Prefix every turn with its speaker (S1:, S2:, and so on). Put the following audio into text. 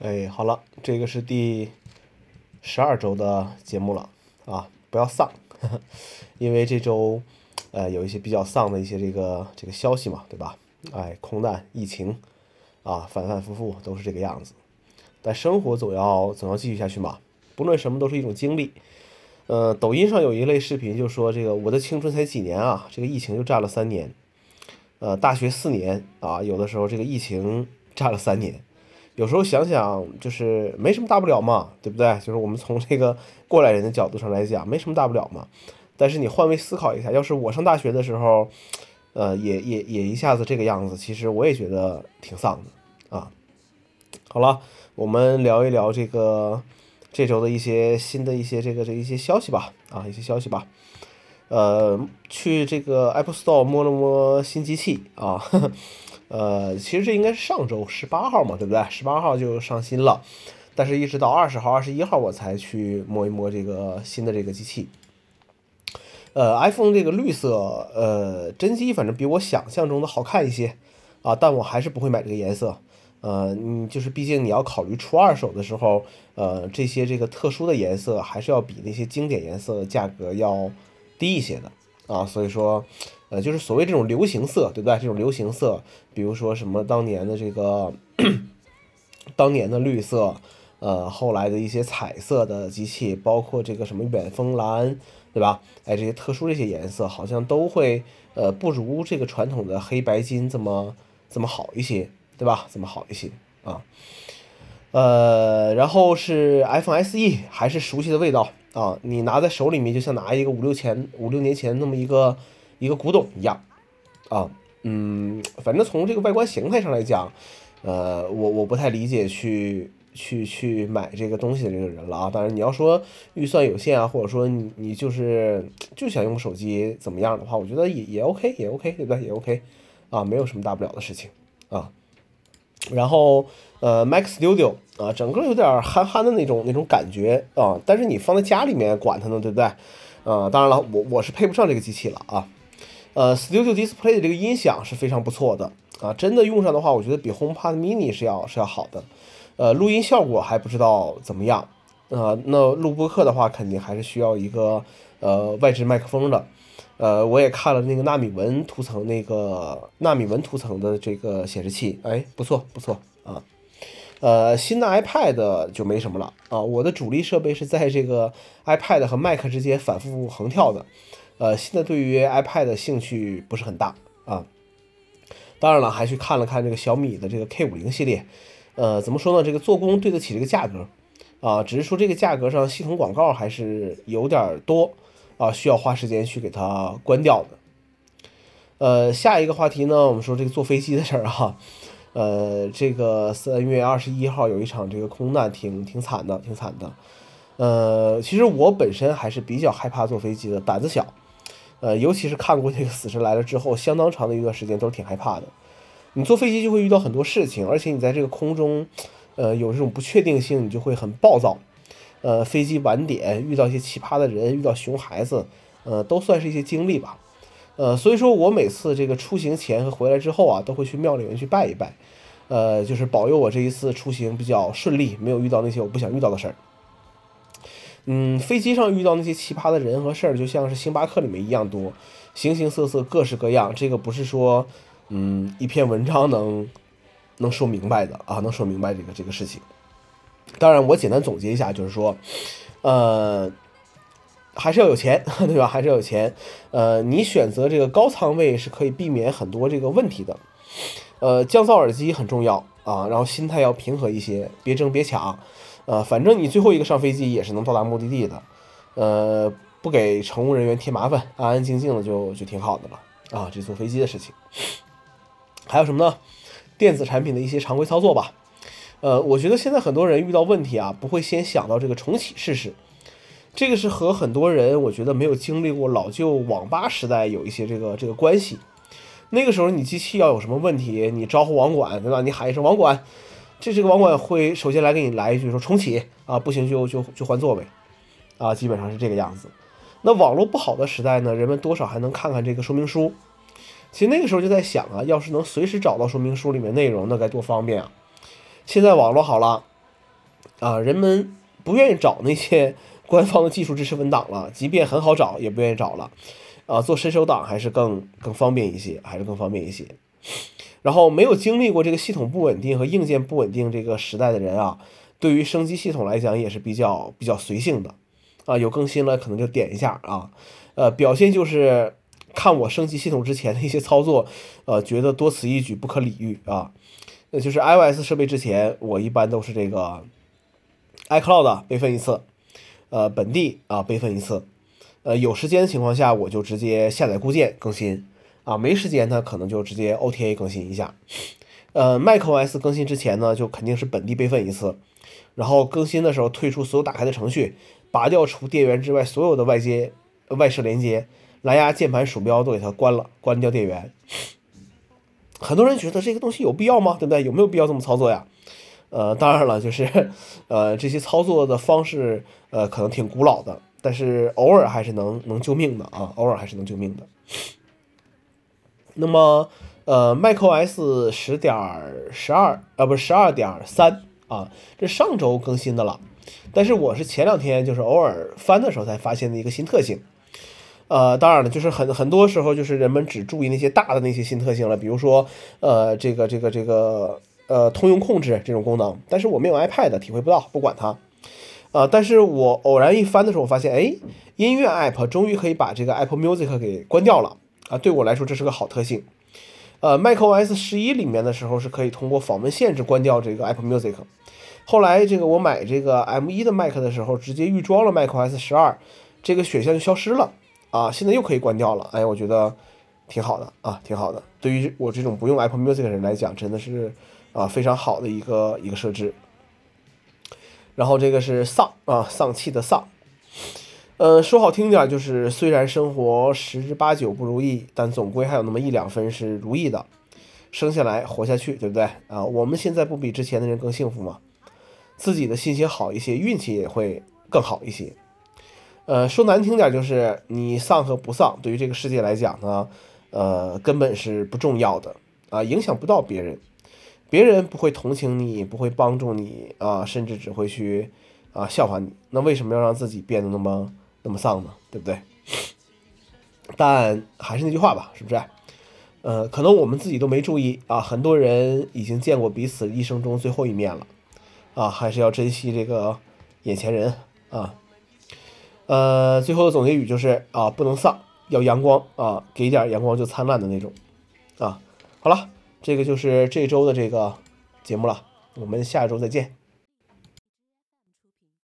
S1: 哎，好了，这个是第十二周的节目了啊，不要丧，呵 呵因为这周呃有一些比较丧的一些这个这个消息嘛，对吧？哎，空难、疫情啊，反反复复都是这个样子。但生活总要总要继续下去嘛，不论什么都是一种经历。呃，抖音上有一类视频就说这个我的青春才几年啊，这个疫情就占了三年。呃，大学四年啊，有的时候这个疫情占了三年。有时候想想，就是没什么大不了嘛，对不对？就是我们从这个过来人的角度上来讲，没什么大不了嘛。但是你换位思考一下，要是我上大学的时候，呃，也也也一下子这个样子，其实我也觉得挺丧的啊。好了，我们聊一聊这个这周的一些新的一些这个这一些消息吧，啊，一些消息吧。呃，去这个 Apple Store 摸了摸新机器啊。呵呵呃，其实这应该是上周十八号嘛，对不对？十八号就上新了，但是一直到二十号、二十一号我才去摸一摸这个新的这个机器。呃，iPhone 这个绿色，呃，真机反正比我想象中的好看一些啊，但我还是不会买这个颜色。呃，你就是毕竟你要考虑出二手的时候，呃，这些这个特殊的颜色还是要比那些经典颜色的价格要低一些的啊，所以说。呃，就是所谓这种流行色，对不对？这种流行色，比如说什么当年的这个，当年的绿色，呃，后来的一些彩色的机器，包括这个什么远峰蓝，对吧？哎，这些特殊这些颜色，好像都会呃不如这个传统的黑白金这么这么好一些，对吧？这么好一些啊。呃，然后是 iPhone SE，还是熟悉的味道啊，你拿在手里面就像拿一个五六前五六年前那么一个。一个古董一样，啊，嗯，反正从这个外观形态上来讲，呃，我我不太理解去去去买这个东西的这个人了啊。当然，你要说预算有限啊，或者说你你就是就想用手机怎么样的话，我觉得也也 OK，也 OK，对不对？也 OK，啊，没有什么大不了的事情啊。然后，呃，Mac Studio 啊，整个有点憨憨的那种那种感觉啊，但是你放在家里面管它呢，对不对？呃，当然了，我我是配不上这个机器了啊。呃，Studio Display 的这个音响是非常不错的啊，真的用上的话，我觉得比 HomePod Mini 是要是要好的。呃，录音效果还不知道怎么样，呃，那录播课的话，肯定还是需要一个呃外置麦克风的。呃，我也看了那个纳米纹涂层那个纳米纹涂层的这个显示器，哎，不错不错啊。呃，新的 iPad 就没什么了啊，我的主力设备是在这个 iPad 和 Mac 之间反复横跳的。呃，现在对于 iPad 兴趣不是很大啊。当然了，还去看了看这个小米的这个 K 五零系列。呃，怎么说呢？这个做工对得起这个价格啊，只是说这个价格上系统广告还是有点多啊，需要花时间去给它关掉的。呃，下一个话题呢，我们说这个坐飞机的事儿哈。呃，这个三月二十一号有一场这个空难，挺挺惨的，挺惨的。呃，其实我本身还是比较害怕坐飞机的，胆子小。呃，尤其是看过那个《死神来了》之后，相当长的一段时间都是挺害怕的。你坐飞机就会遇到很多事情，而且你在这个空中，呃，有这种不确定性，你就会很暴躁。呃，飞机晚点，遇到一些奇葩的人，遇到熊孩子，呃，都算是一些经历吧。呃，所以说我每次这个出行前和回来之后啊，都会去庙里面去拜一拜，呃，就是保佑我这一次出行比较顺利，没有遇到那些我不想遇到的事儿。嗯，飞机上遇到那些奇葩的人和事儿，就像是星巴克里面一样多，形形色色，各式各样。这个不是说，嗯，一篇文章能能说明白的啊，能说明白这个这个事情。当然，我简单总结一下，就是说，呃，还是要有钱，对吧？还是要有钱。呃，你选择这个高仓位是可以避免很多这个问题的。呃，降噪耳机很重要啊，然后心态要平和一些，别争别抢。呃，反正你最后一个上飞机也是能到达目的地的，呃，不给乘务人员添麻烦，安安静静的就就挺好的了啊。这坐飞机的事情，还有什么呢？电子产品的一些常规操作吧。呃，我觉得现在很多人遇到问题啊，不会先想到这个重启试试，这个是和很多人我觉得没有经历过老旧网吧时代有一些这个这个关系。那个时候你机器要有什么问题，你招呼网管对吧？你喊一声网管。这这个网管会首先来给你来一句说重启啊，不行就就就换座位，啊，基本上是这个样子。那网络不好的时代呢，人们多少还能看看这个说明书。其实那个时候就在想啊，要是能随时找到说明书里面内容，那该多方便啊。现在网络好了，啊，人们不愿意找那些官方的技术支持文档了，即便很好找，也不愿意找了。啊，做伸手党还是更更方便一些，还是更方便一些。然后没有经历过这个系统不稳定和硬件不稳定这个时代的人啊，对于升级系统来讲也是比较比较随性的。啊，有更新了可能就点一下啊，呃，表现就是看我升级系统之前的一些操作，呃，觉得多此一举，不可理喻啊。那就是 iOS 设备之前，我一般都是这个 iCloud 备份一次，呃，本地啊备份一次。呃，有时间的情况下，我就直接下载固件更新啊；没时间呢，可能就直接 OTA 更新一下。呃，macOS 更新之前呢，就肯定是本地备份一次，然后更新的时候退出所有打开的程序，拔掉除电源之外所有的外接、外设连接，蓝牙、键盘、鼠标都给它关了，关掉电源。很多人觉得这个东西有必要吗？对不对？有没有必要这么操作呀？呃，当然了，就是呃这些操作的方式，呃，可能挺古老的。但是偶尔还是能能救命的啊，偶尔还是能救命的。那么，呃，macOS 十点十二啊，不是十二点三啊，这上周更新的了。但是我是前两天就是偶尔翻的时候才发现的一个新特性。呃，当然了，就是很很多时候就是人们只注意那些大的那些新特性了，比如说呃这个这个这个呃通用控制这种功能。但是我没有 iPad，体会不到，不管它。啊！但是我偶然一翻的时候，我发现，哎，音乐 App 终于可以把这个 Apple Music 给关掉了啊！对我来说，这是个好特性。呃，macOS 十一里面的时候是可以通过访问限制关掉这个 Apple Music。后来这个我买这个 M1 的 Mac 的时候，直接预装了 macOS 十二，这个选项就消失了啊！现在又可以关掉了。哎，我觉得挺好的啊，挺好的。对于我这种不用 Apple Music 的人来讲，真的是啊非常好的一个一个设置。然后这个是丧啊，丧气的丧。呃，说好听点就是，虽然生活十之八九不如意，但总归还有那么一两分是如意的。生下来活下去，对不对啊？我们现在不比之前的人更幸福吗？自己的心情好一些，运气也会更好一些。呃，说难听点就是，你丧和不丧，对于这个世界来讲呢，呃，根本是不重要的啊，影响不到别人。别人不会同情你，不会帮助你啊，甚至只会去啊笑话你。那为什么要让自己变得那么那么丧呢？对不对？但还是那句话吧，是不是？呃，可能我们自己都没注意啊，很多人已经见过彼此一生中最后一面了啊，还是要珍惜这个眼前人啊。呃，最后的总结语就是啊，不能丧，要阳光啊，给点阳光就灿烂的那种啊。好了。这个就是这周的这个节目了，我们下周再见。